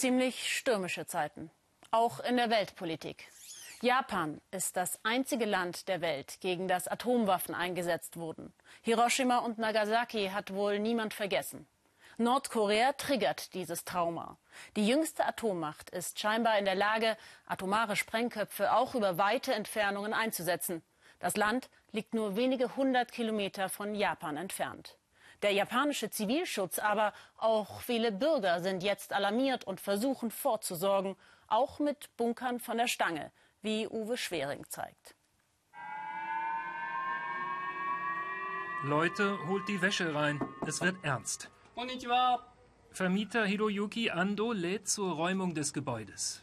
Ziemlich stürmische Zeiten, auch in der Weltpolitik. Japan ist das einzige Land der Welt, gegen das Atomwaffen eingesetzt wurden. Hiroshima und Nagasaki hat wohl niemand vergessen. Nordkorea triggert dieses Trauma. Die jüngste Atommacht ist scheinbar in der Lage, atomare Sprengköpfe auch über weite Entfernungen einzusetzen. Das Land liegt nur wenige hundert Kilometer von Japan entfernt. Der japanische Zivilschutz, aber auch viele Bürger sind jetzt alarmiert und versuchen vorzusorgen, auch mit Bunkern von der Stange, wie Uwe Schwering zeigt. Leute, holt die Wäsche rein. Es wird ernst. Konnichiwa. Vermieter Hiroyuki Ando lädt zur Räumung des Gebäudes.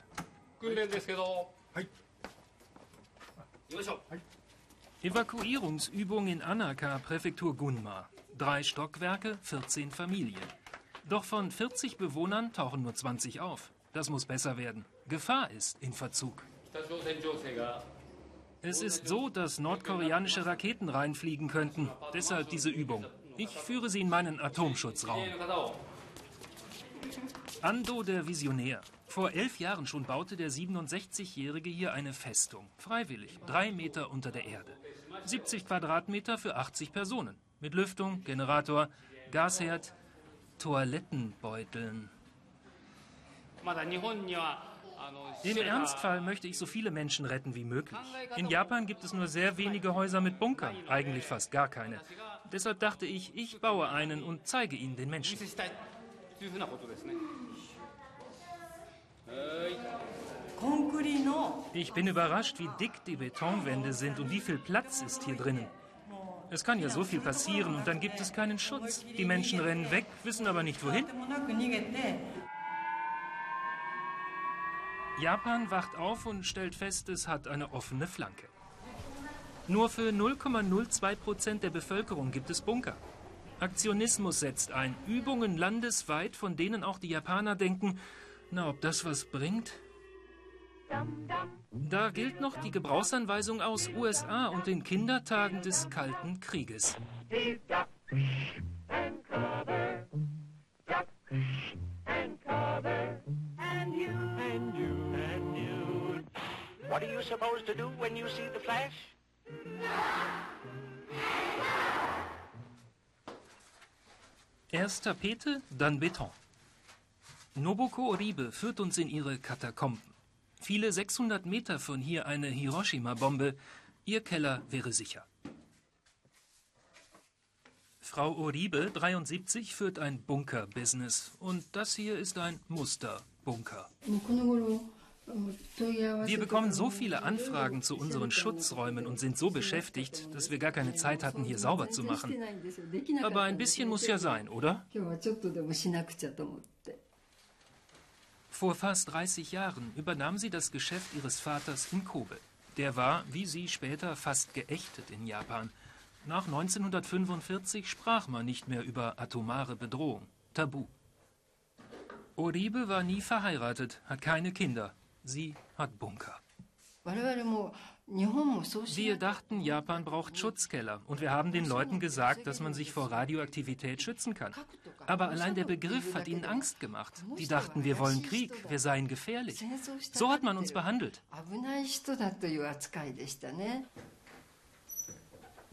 Evakuierungsübung in Anaka, Präfektur Gunma. Drei Stockwerke, 14 Familien. Doch von 40 Bewohnern tauchen nur 20 auf. Das muss besser werden. Gefahr ist in Verzug. Es ist so, dass nordkoreanische Raketen reinfliegen könnten. Deshalb diese Übung. Ich führe sie in meinen Atomschutzraum. Ando der Visionär. Vor elf Jahren schon baute der 67-Jährige hier eine Festung. Freiwillig. Drei Meter unter der Erde. 70 Quadratmeter für 80 Personen. Mit Lüftung, Generator, Gasherd, Toilettenbeuteln. Im Ernstfall möchte ich so viele Menschen retten wie möglich. In Japan gibt es nur sehr wenige Häuser mit Bunkern, eigentlich fast gar keine. Deshalb dachte ich, ich baue einen und zeige ihn den Menschen. Ich bin überrascht, wie dick die Betonwände sind und wie viel Platz ist hier drinnen. Es kann ja so viel passieren und dann gibt es keinen Schutz. Die Menschen rennen weg, wissen aber nicht wohin. Japan wacht auf und stellt fest, es hat eine offene Flanke. Nur für 0,02 Prozent der Bevölkerung gibt es Bunker. Aktionismus setzt ein. Übungen landesweit, von denen auch die Japaner denken, na, ob das was bringt? Da gilt noch die Gebrauchsanweisung aus USA und den Kindertagen des Kalten Krieges. What are you supposed to do when you see the flash? Erst Tapete, dann Beton. Nobuko Oribe führt uns in ihre Katakomben. Viele 600 Meter von hier eine Hiroshima-Bombe. Ihr Keller wäre sicher. Frau Oribe, 73, führt ein Bunker-Business. Und das hier ist ein Muster-Bunker. Wir bekommen so viele Anfragen zu unseren Schutzräumen und sind so beschäftigt, dass wir gar keine Zeit hatten, hier sauber zu machen. Aber ein bisschen muss ja sein, oder? Vor fast 30 Jahren übernahm sie das Geschäft ihres Vaters in Kobe. Der war, wie sie später, fast geächtet in Japan. Nach 1945 sprach man nicht mehr über atomare Bedrohung. Tabu. Oribe war nie verheiratet, hat keine Kinder. Sie hat Bunker. Wir dachten, Japan braucht Schutzkeller und wir haben den Leuten gesagt, dass man sich vor Radioaktivität schützen kann. Aber allein der Begriff hat ihnen Angst gemacht. Die dachten, wir wollen Krieg, wir seien gefährlich. So hat man uns behandelt.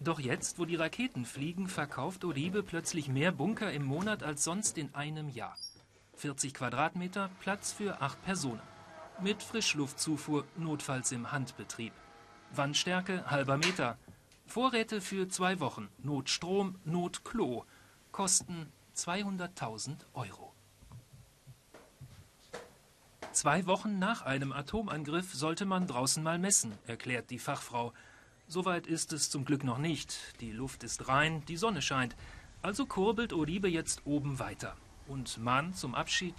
Doch jetzt, wo die Raketen fliegen, verkauft Oribe plötzlich mehr Bunker im Monat als sonst in einem Jahr. 40 Quadratmeter, Platz für acht Personen. Mit Frischluftzufuhr, notfalls im Handbetrieb. Wandstärke halber Meter. Vorräte für zwei Wochen. Notstrom, Notklo. Kosten 200.000 Euro. Zwei Wochen nach einem Atomangriff sollte man draußen mal messen, erklärt die Fachfrau. Soweit ist es zum Glück noch nicht. Die Luft ist rein, die Sonne scheint. Also kurbelt Oribe jetzt oben weiter. Und Mann zum Abschied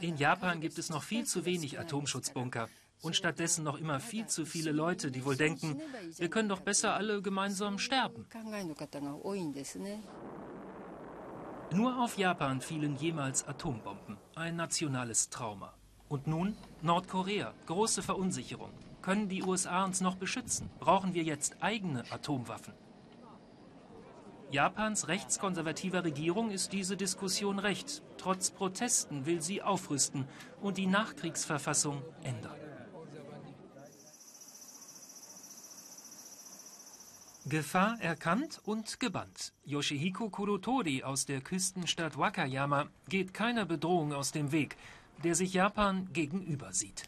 in Japan gibt es noch viel zu wenig Atomschutzbunker und stattdessen noch immer viel zu viele Leute, die wohl denken, wir können doch besser alle gemeinsam sterben. Nur auf Japan fielen jemals Atombomben, ein nationales Trauma. Und nun Nordkorea, große Verunsicherung. Können die USA uns noch beschützen? Brauchen wir jetzt eigene Atomwaffen? Japans rechtskonservativer Regierung ist diese Diskussion recht. Trotz Protesten will sie aufrüsten und die Nachkriegsverfassung ändern. Gefahr erkannt und gebannt. Yoshihiko Kurotori aus der Küstenstadt Wakayama geht keiner Bedrohung aus dem Weg, der sich Japan gegenüber sieht.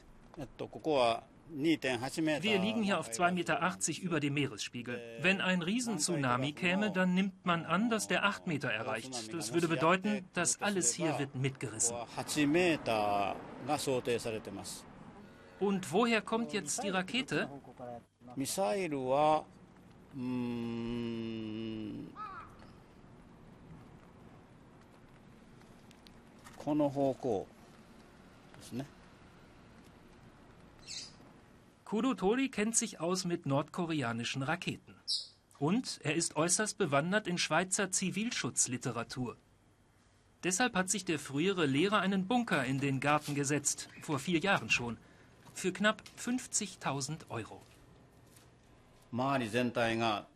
Wir liegen hier auf 2,80 Meter über dem Meeresspiegel. Wenn ein Riesentsunami käme, dann nimmt man an, dass der 8 Meter erreicht. Das würde bedeuten, dass alles hier wird mitgerissen. Und woher kommt jetzt die Rakete? Kudo Tori kennt sich aus mit nordkoreanischen Raketen. Und er ist äußerst bewandert in Schweizer Zivilschutzliteratur. Deshalb hat sich der frühere Lehrer einen Bunker in den Garten gesetzt, vor vier Jahren schon, für knapp 50.000 Euro.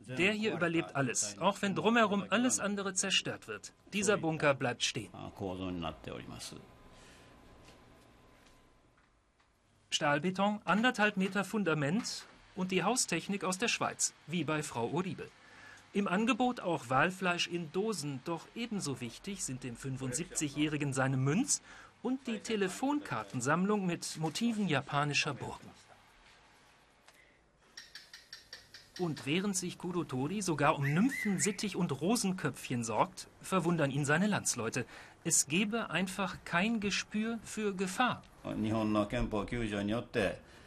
Der hier überlebt alles, auch wenn drumherum alles andere zerstört wird. Dieser Bunker bleibt stehen. Stahlbeton, anderthalb Meter Fundament und die Haustechnik aus der Schweiz, wie bei Frau Oribe. Im Angebot auch Walfleisch in Dosen, doch ebenso wichtig sind dem 75-Jährigen seine Münz und die Telefonkartensammlung mit Motiven japanischer Burgen. Und während sich Kurotori sogar um Nymphen, Sittich und Rosenköpfchen sorgt, verwundern ihn seine Landsleute. Es gebe einfach kein Gespür für Gefahr.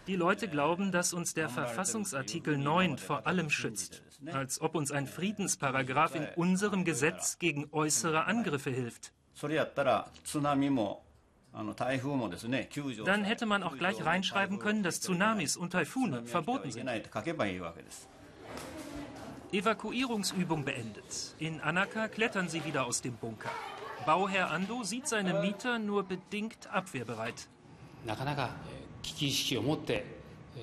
Die Leute glauben, dass uns der Verfassungsartikel 9 vor allem schützt. Als ob uns ein Friedensparagraf in unserem Gesetz gegen äußere Angriffe hilft. Dann hätte man auch gleich reinschreiben können, dass Tsunamis und Taifune verboten sind. Evakuierungsübung beendet. In Anaka klettern sie wieder aus dem Bunker. Bauherr Ando sieht seine Mieter nur bedingt abwehrbereit.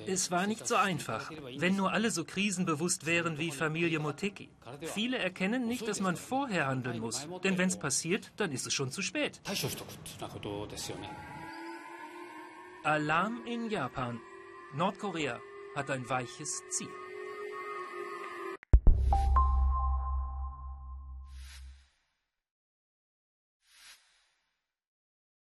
Es war nicht so einfach, wenn nur alle so krisenbewusst wären wie Familie Moteki. Viele erkennen nicht, dass man vorher handeln muss, denn wenn es passiert, dann ist es schon zu spät. Alarm in Japan. Nordkorea hat ein weiches Ziel.